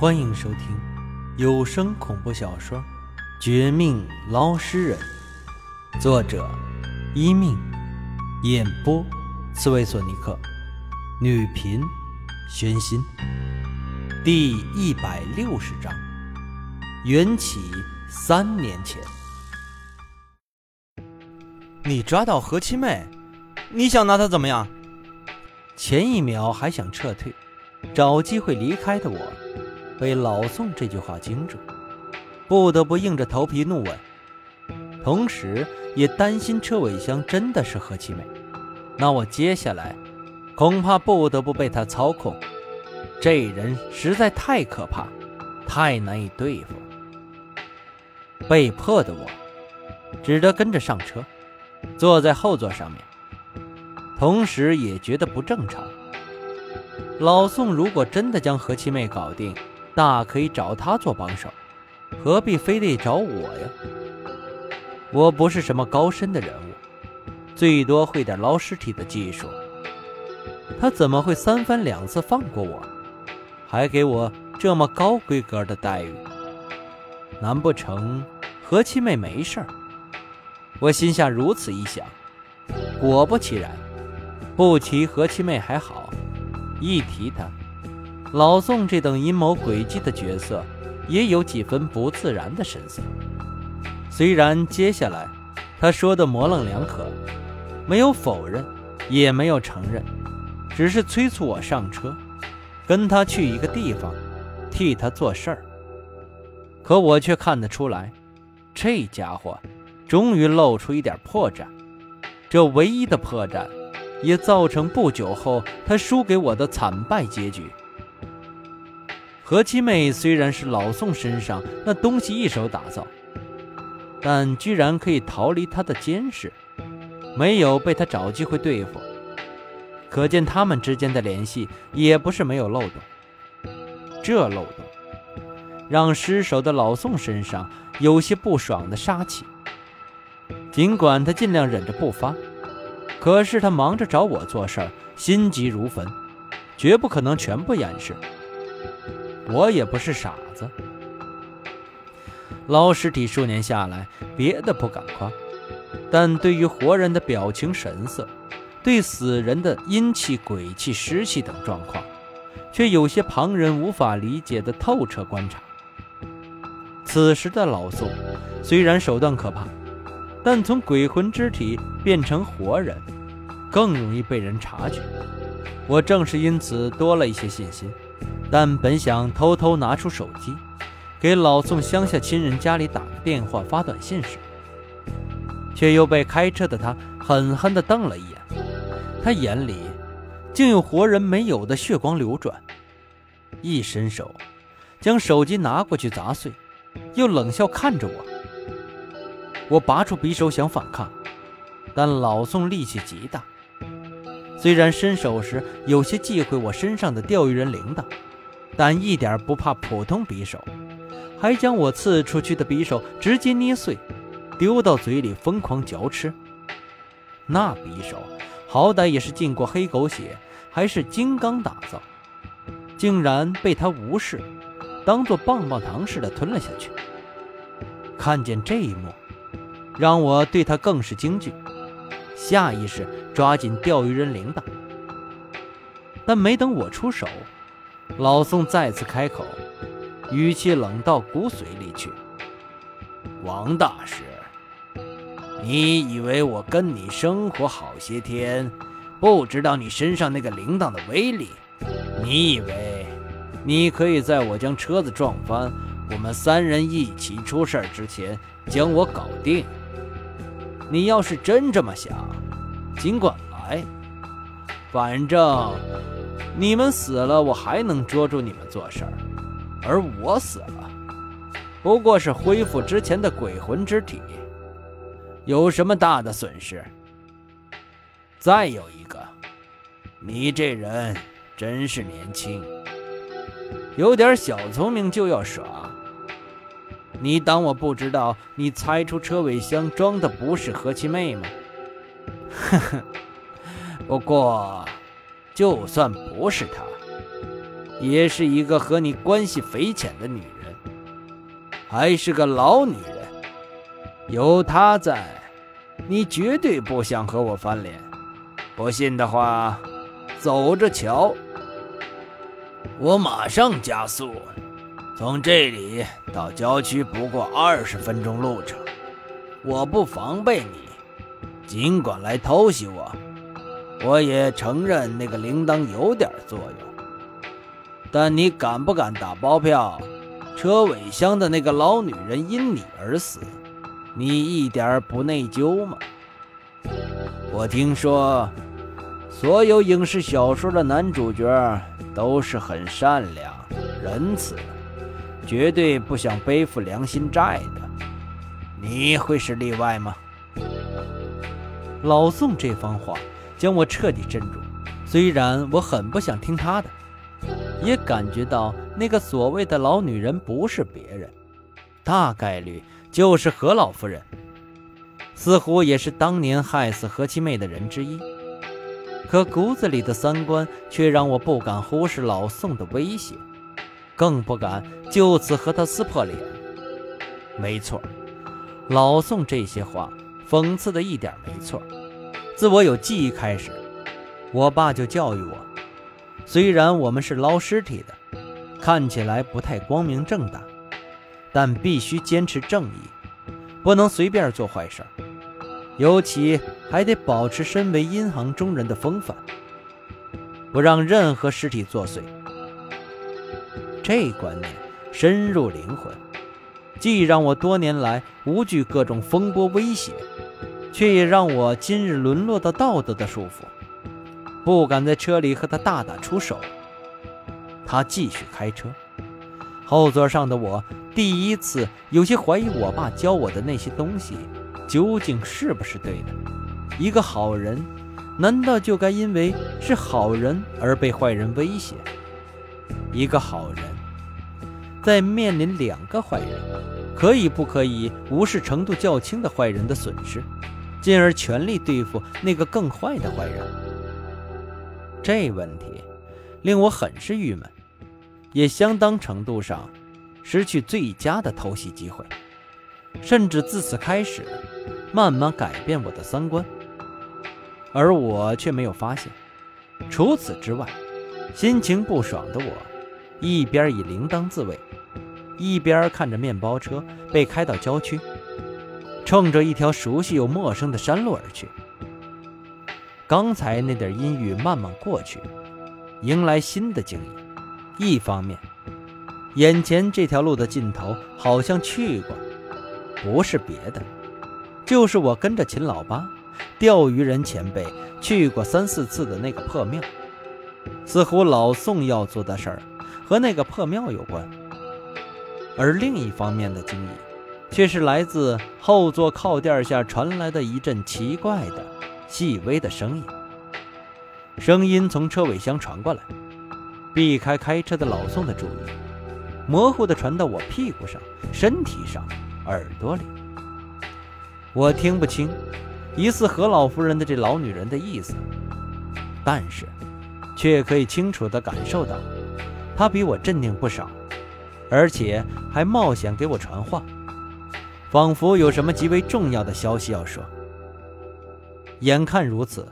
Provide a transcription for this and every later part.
欢迎收听有声恐怖小说《绝命捞尸人》，作者：一命，演播：刺猬索尼克，女频：玄心。第一百六十章，缘起三年前。你抓到何七妹，你想拿她怎么样？前一秒还想撤退，找机会离开的我。被老宋这句话惊住，不得不硬着头皮怒问，同时也担心车尾箱真的是何七妹，那我接下来恐怕不得不被他操控。这人实在太可怕，太难以对付。被迫的我，只得跟着上车，坐在后座上面，同时也觉得不正常。老宋如果真的将何七妹搞定，大可以找他做帮手，何必非得找我呀？我不是什么高深的人物，最多会点捞尸体的技术。他怎么会三番两次放过我，还给我这么高规格的待遇？难不成何七妹没事儿？我心下如此一想，果不其然，不提何七妹还好，一提她。老宋这等阴谋诡计的角色，也有几分不自然的神色。虽然接下来他说的模棱两可，没有否认，也没有承认，只是催促我上车，跟他去一个地方，替他做事儿。可我却看得出来，这家伙终于露出一点破绽。这唯一的破绽，也造成不久后他输给我的惨败结局。何七妹虽然是老宋身上那东西一手打造，但居然可以逃离他的监视，没有被他找机会对付，可见他们之间的联系也不是没有漏洞。这漏洞让失手的老宋身上有些不爽的杀气。尽管他尽量忍着不发，可是他忙着找我做事儿，心急如焚，绝不可能全部掩饰。我也不是傻子，捞尸体数年下来，别的不敢夸，但对于活人的表情神色，对死人的阴气、鬼气、湿气等状况，却有些旁人无法理解的透彻观察。此时的老宋，虽然手段可怕，但从鬼魂之体变成活人，更容易被人察觉。我正是因此多了一些信心。但本想偷偷拿出手机，给老宋乡下亲人家里打个电话、发短信时，却又被开车的他狠狠地瞪了一眼。他眼里竟有活人没有的血光流转，一伸手将手机拿过去砸碎，又冷笑看着我。我拔出匕首想反抗，但老宋力气极大，虽然伸手时有些忌讳我身上的钓鱼人铃铛。但一点不怕普通匕首，还将我刺出去的匕首直接捏碎，丢到嘴里疯狂嚼吃。那匕首好歹也是浸过黑狗血，还是金刚打造，竟然被他无视，当做棒棒糖似的吞了下去。看见这一幕，让我对他更是惊惧，下意识抓紧钓鱼人铃铛，但没等我出手。老宋再次开口，语气冷到骨髓里去：“王大师，你以为我跟你生活好些天，不知道你身上那个铃铛的威力？你以为你可以在我将车子撞翻，我们三人一起出事之前将我搞定？你要是真这么想，尽管来，反正……”你们死了，我还能捉住你们做事儿；而我死了，不过是恢复之前的鬼魂之体，有什么大的损失？再有一个，你这人真是年轻，有点小聪明就要耍。你当我不知道你猜出车尾箱装的不是何其妹吗？呵呵，不过。就算不是他，也是一个和你关系匪浅的女人，还是个老女人。有她在，你绝对不想和我翻脸。不信的话，走着瞧。我马上加速，从这里到郊区不过二十分钟路程。我不防备你，尽管来偷袭我。我也承认那个铃铛有点作用，但你敢不敢打包票？车尾箱的那个老女人因你而死，你一点不内疚吗？我听说，所有影视小说的男主角都是很善良、仁慈，绝对不想背负良心债的。你会是例外吗？老宋这番话。将我彻底镇住。虽然我很不想听他的，也感觉到那个所谓的老女人不是别人，大概率就是何老夫人，似乎也是当年害死何七妹的人之一。可骨子里的三观却让我不敢忽视老宋的威胁，更不敢就此和他撕破脸。没错，老宋这些话讽刺的一点没错。自我有记忆开始，我爸就教育我：虽然我们是捞尸体的，看起来不太光明正大，但必须坚持正义，不能随便做坏事尤其还得保持身为银行中人的风范，不让任何尸体作祟。这观念深入灵魂，既让我多年来无惧各种风波威胁。却也让我今日沦落到道德的束缚，不敢在车里和他大打出手。他继续开车，后座上的我第一次有些怀疑，我爸教我的那些东西究竟是不是对的？一个好人，难道就该因为是好人而被坏人威胁？一个好人，在面临两个坏人，可以不可以无视程度较轻的坏人的损失？进而全力对付那个更坏的坏人。这问题令我很是郁闷，也相当程度上失去最佳的偷袭机会，甚至自此开始慢慢改变我的三观。而我却没有发现。除此之外，心情不爽的我，一边以铃铛自慰，一边看着面包车被开到郊区。冲着一条熟悉又陌生的山路而去。刚才那点阴郁慢慢过去，迎来新的惊异。一方面，眼前这条路的尽头好像去过，不是别的，就是我跟着秦老八、钓鱼人前辈去过三四次的那个破庙。似乎老宋要做的事儿和那个破庙有关。而另一方面的惊异。却是来自后座靠垫下传来的一阵奇怪的、细微的声音。声音从车尾箱传过来，避开开车的老宋的注意，模糊地传到我屁股上、身体上、耳朵里。我听不清疑似何老夫人的这老女人的意思，但是却可以清楚地感受到，她比我镇定不少，而且还冒险给我传话。仿佛有什么极为重要的消息要说。眼看如此，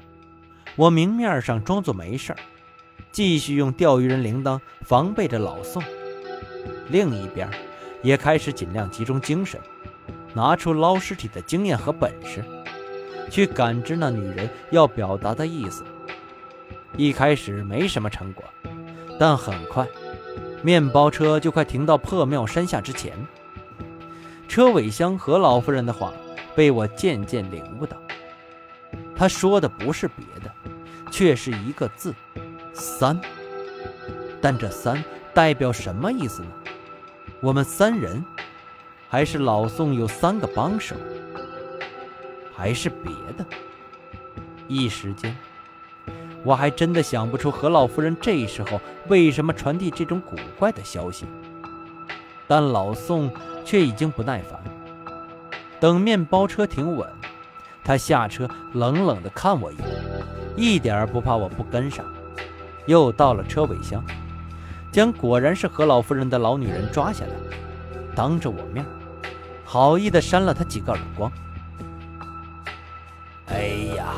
我明面上装作没事继续用钓鱼人铃铛防备着老宋。另一边，也开始尽量集中精神，拿出捞尸体的经验和本事，去感知那女人要表达的意思。一开始没什么成果，但很快，面包车就快停到破庙山下之前。车尾箱和老夫人的话，被我渐渐领悟到。他说的不是别的，却是一个字“三”。但这“三”代表什么意思呢？我们三人，还是老宋有三个帮手，还是别的？一时间，我还真的想不出何老夫人这时候为什么传递这种古怪的消息。但老宋。却已经不耐烦。等面包车停稳，他下车，冷冷地看我一眼，一点不怕我不跟上。又到了车尾箱，将果然是何老夫人的老女人抓下来，当着我面，好意的扇了她几个耳光。哎呀，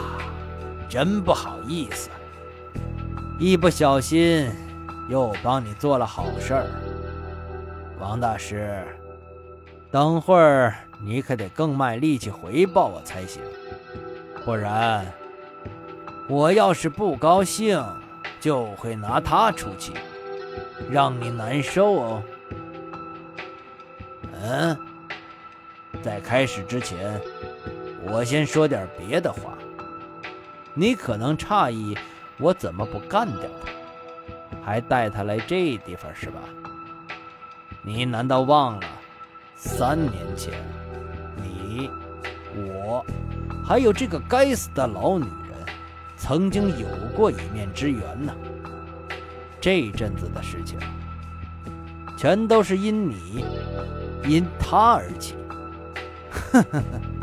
真不好意思，一不小心又帮你做了好事。王大师，等会儿你可得更卖力气回报我才行，不然我要是不高兴，就会拿他出气。让你难受哦。嗯，在开始之前，我先说点别的话。你可能诧异我怎么不干掉他，还带他来这地方是吧？你难道忘了，三年前，你、我，还有这个该死的老女人，曾经有过一面之缘呢？这阵子的事情，全都是因你，因他而起。呵呵呵。